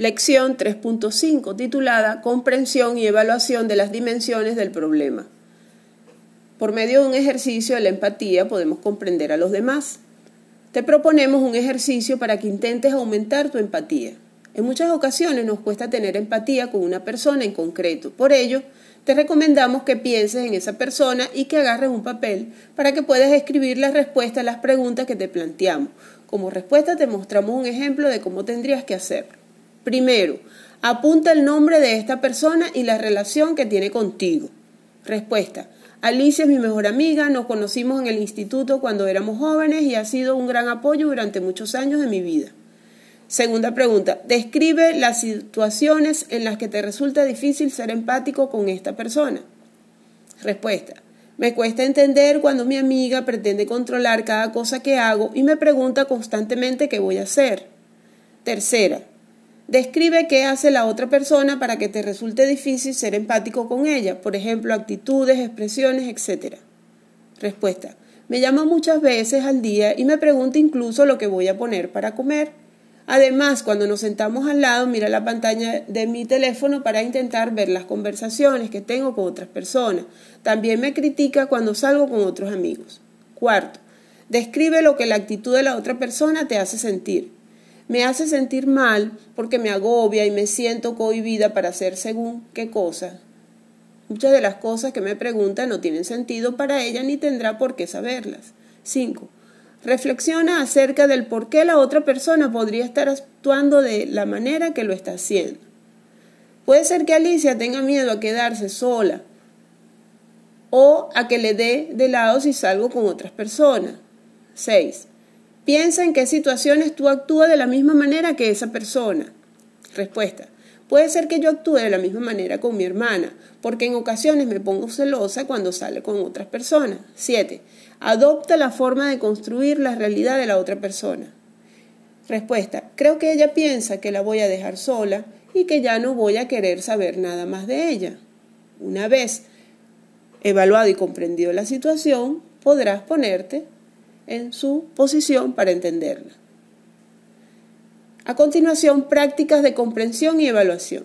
lección 3.5 titulada Comprensión y evaluación de las dimensiones del problema. Por medio de un ejercicio de la empatía podemos comprender a los demás. Te proponemos un ejercicio para que intentes aumentar tu empatía. En muchas ocasiones nos cuesta tener empatía con una persona en concreto. Por ello, te recomendamos que pienses en esa persona y que agarres un papel para que puedas escribir la respuesta a las preguntas que te planteamos. Como respuesta te mostramos un ejemplo de cómo tendrías que hacerlo. Primero, apunta el nombre de esta persona y la relación que tiene contigo. Respuesta. Alicia es mi mejor amiga, nos conocimos en el instituto cuando éramos jóvenes y ha sido un gran apoyo durante muchos años de mi vida. Segunda pregunta, describe las situaciones en las que te resulta difícil ser empático con esta persona. Respuesta, me cuesta entender cuando mi amiga pretende controlar cada cosa que hago y me pregunta constantemente qué voy a hacer. Tercera, Describe qué hace la otra persona para que te resulte difícil ser empático con ella, por ejemplo, actitudes, expresiones, etc. Respuesta. Me llama muchas veces al día y me pregunta incluso lo que voy a poner para comer. Además, cuando nos sentamos al lado, mira la pantalla de mi teléfono para intentar ver las conversaciones que tengo con otras personas. También me critica cuando salgo con otros amigos. Cuarto, describe lo que la actitud de la otra persona te hace sentir me hace sentir mal porque me agobia y me siento cohibida para hacer según qué cosa. Muchas de las cosas que me pregunta no tienen sentido para ella ni tendrá por qué saberlas. 5. Reflexiona acerca del por qué la otra persona podría estar actuando de la manera que lo está haciendo. Puede ser que Alicia tenga miedo a quedarse sola o a que le dé de lado si salgo con otras personas. 6. Piensa en qué situaciones tú actúas de la misma manera que esa persona. Respuesta. Puede ser que yo actúe de la misma manera con mi hermana, porque en ocasiones me pongo celosa cuando sale con otras personas. 7. Adopta la forma de construir la realidad de la otra persona. Respuesta. Creo que ella piensa que la voy a dejar sola y que ya no voy a querer saber nada más de ella. Una vez evaluado y comprendido la situación, podrás ponerte en su posición para entenderla. A continuación, prácticas de comprensión y evaluación.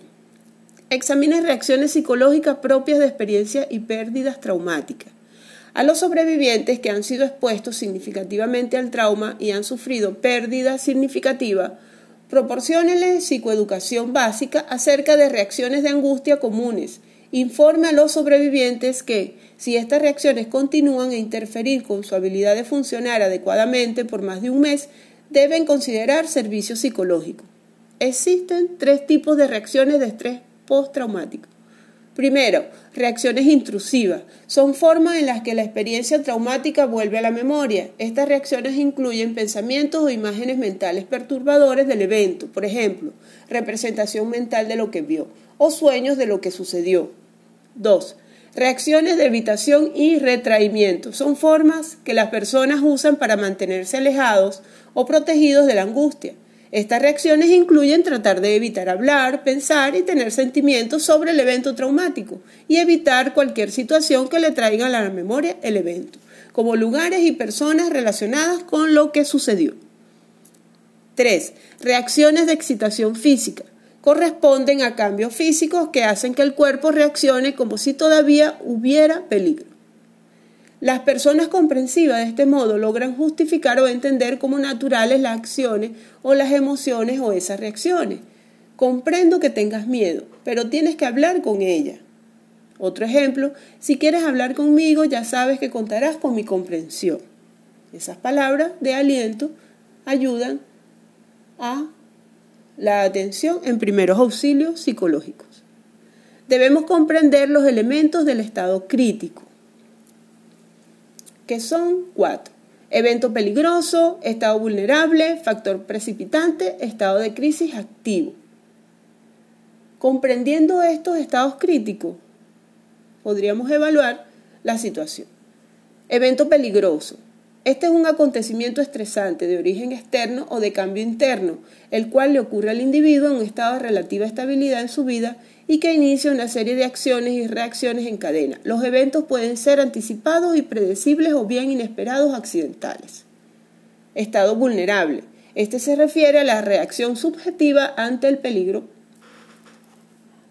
Examine reacciones psicológicas propias de experiencias y pérdidas traumáticas. A los sobrevivientes que han sido expuestos significativamente al trauma y han sufrido pérdida significativa, proporciónenle psicoeducación básica acerca de reacciones de angustia comunes informe a los sobrevivientes que, si estas reacciones continúan a interferir con su habilidad de funcionar adecuadamente por más de un mes, deben considerar servicio psicológico. Existen tres tipos de reacciones de estrés postraumático. Primero, reacciones intrusivas. Son formas en las que la experiencia traumática vuelve a la memoria. Estas reacciones incluyen pensamientos o imágenes mentales perturbadores del evento, por ejemplo, representación mental de lo que vio o sueños de lo que sucedió. 2. Reacciones de evitación y retraimiento. Son formas que las personas usan para mantenerse alejados o protegidos de la angustia. Estas reacciones incluyen tratar de evitar hablar, pensar y tener sentimientos sobre el evento traumático y evitar cualquier situación que le traiga a la memoria el evento, como lugares y personas relacionadas con lo que sucedió. 3. Reacciones de excitación física corresponden a cambios físicos que hacen que el cuerpo reaccione como si todavía hubiera peligro. Las personas comprensivas de este modo logran justificar o entender como naturales las acciones o las emociones o esas reacciones. Comprendo que tengas miedo, pero tienes que hablar con ella. Otro ejemplo, si quieres hablar conmigo ya sabes que contarás con mi comprensión. Esas palabras de aliento ayudan a la atención en primeros auxilios psicológicos. Debemos comprender los elementos del estado crítico, que son cuatro. Evento peligroso, estado vulnerable, factor precipitante, estado de crisis activo. Comprendiendo estos estados críticos, podríamos evaluar la situación. Evento peligroso. Este es un acontecimiento estresante de origen externo o de cambio interno, el cual le ocurre al individuo en un estado de relativa estabilidad en su vida y que inicia una serie de acciones y reacciones en cadena. Los eventos pueden ser anticipados y predecibles o bien inesperados accidentales. Estado vulnerable. Este se refiere a la reacción subjetiva ante el peligro.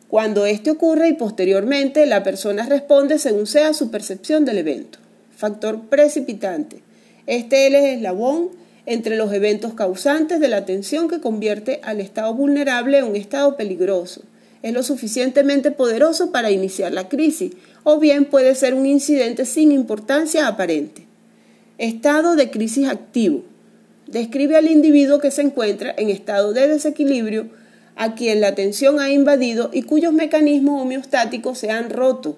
Cuando este ocurre y posteriormente la persona responde según sea su percepción del evento. Factor precipitante. Este es el eslabón entre los eventos causantes de la tensión que convierte al estado vulnerable en un estado peligroso. Es lo suficientemente poderoso para iniciar la crisis, o bien puede ser un incidente sin importancia aparente. Estado de crisis activo describe al individuo que se encuentra en estado de desequilibrio, a quien la tensión ha invadido y cuyos mecanismos homeostáticos se han roto.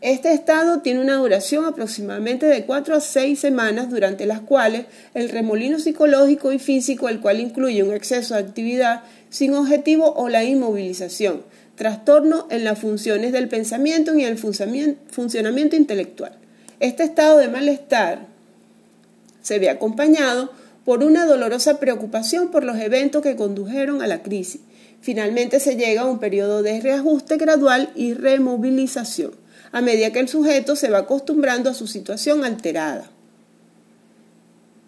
Este estado tiene una duración aproximadamente de 4 a 6 semanas durante las cuales el remolino psicológico y físico, el cual incluye un exceso de actividad sin objetivo o la inmovilización, trastorno en las funciones del pensamiento y el funcionamiento intelectual. Este estado de malestar se ve acompañado por una dolorosa preocupación por los eventos que condujeron a la crisis. Finalmente se llega a un periodo de reajuste gradual y removilización, a medida que el sujeto se va acostumbrando a su situación alterada.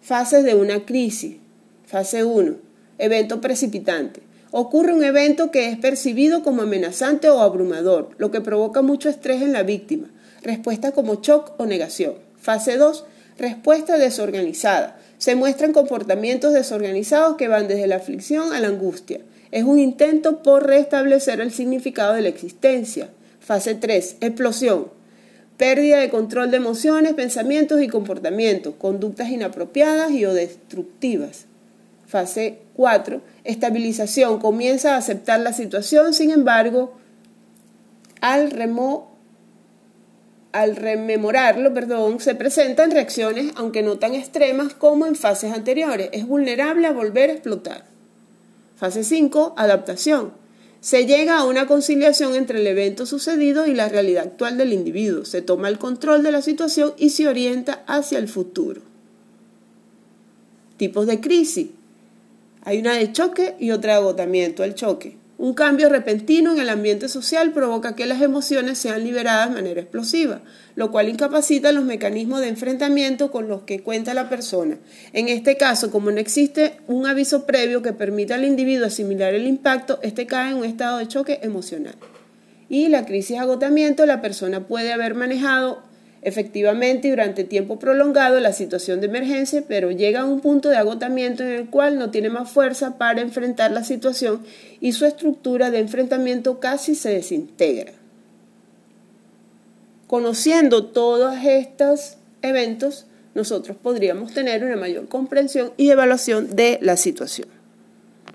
Fases de una crisis. Fase 1. Evento precipitante. Ocurre un evento que es percibido como amenazante o abrumador, lo que provoca mucho estrés en la víctima. Respuesta como shock o negación. Fase 2. Respuesta desorganizada. Se muestran comportamientos desorganizados que van desde la aflicción a la angustia. Es un intento por restablecer el significado de la existencia. Fase 3. Explosión. Pérdida de control de emociones, pensamientos y comportamientos, conductas inapropiadas y o destructivas. Fase 4. Estabilización. Comienza a aceptar la situación, sin embargo, al remo al rememorarlo, perdón, se presentan reacciones, aunque no tan extremas como en fases anteriores. Es vulnerable a volver a explotar. Fase 5, adaptación. Se llega a una conciliación entre el evento sucedido y la realidad actual del individuo. Se toma el control de la situación y se orienta hacia el futuro. Tipos de crisis. Hay una de choque y otra de agotamiento. El choque un cambio repentino en el ambiente social provoca que las emociones sean liberadas de manera explosiva, lo cual incapacita los mecanismos de enfrentamiento con los que cuenta la persona. En este caso, como no existe un aviso previo que permita al individuo asimilar el impacto, este cae en un estado de choque emocional. Y la crisis de agotamiento, la persona puede haber manejado efectivamente durante tiempo prolongado la situación de emergencia, pero llega a un punto de agotamiento en el cual no tiene más fuerza para enfrentar la situación y su estructura de enfrentamiento casi se desintegra. Conociendo todos estos eventos, nosotros podríamos tener una mayor comprensión y evaluación de la situación.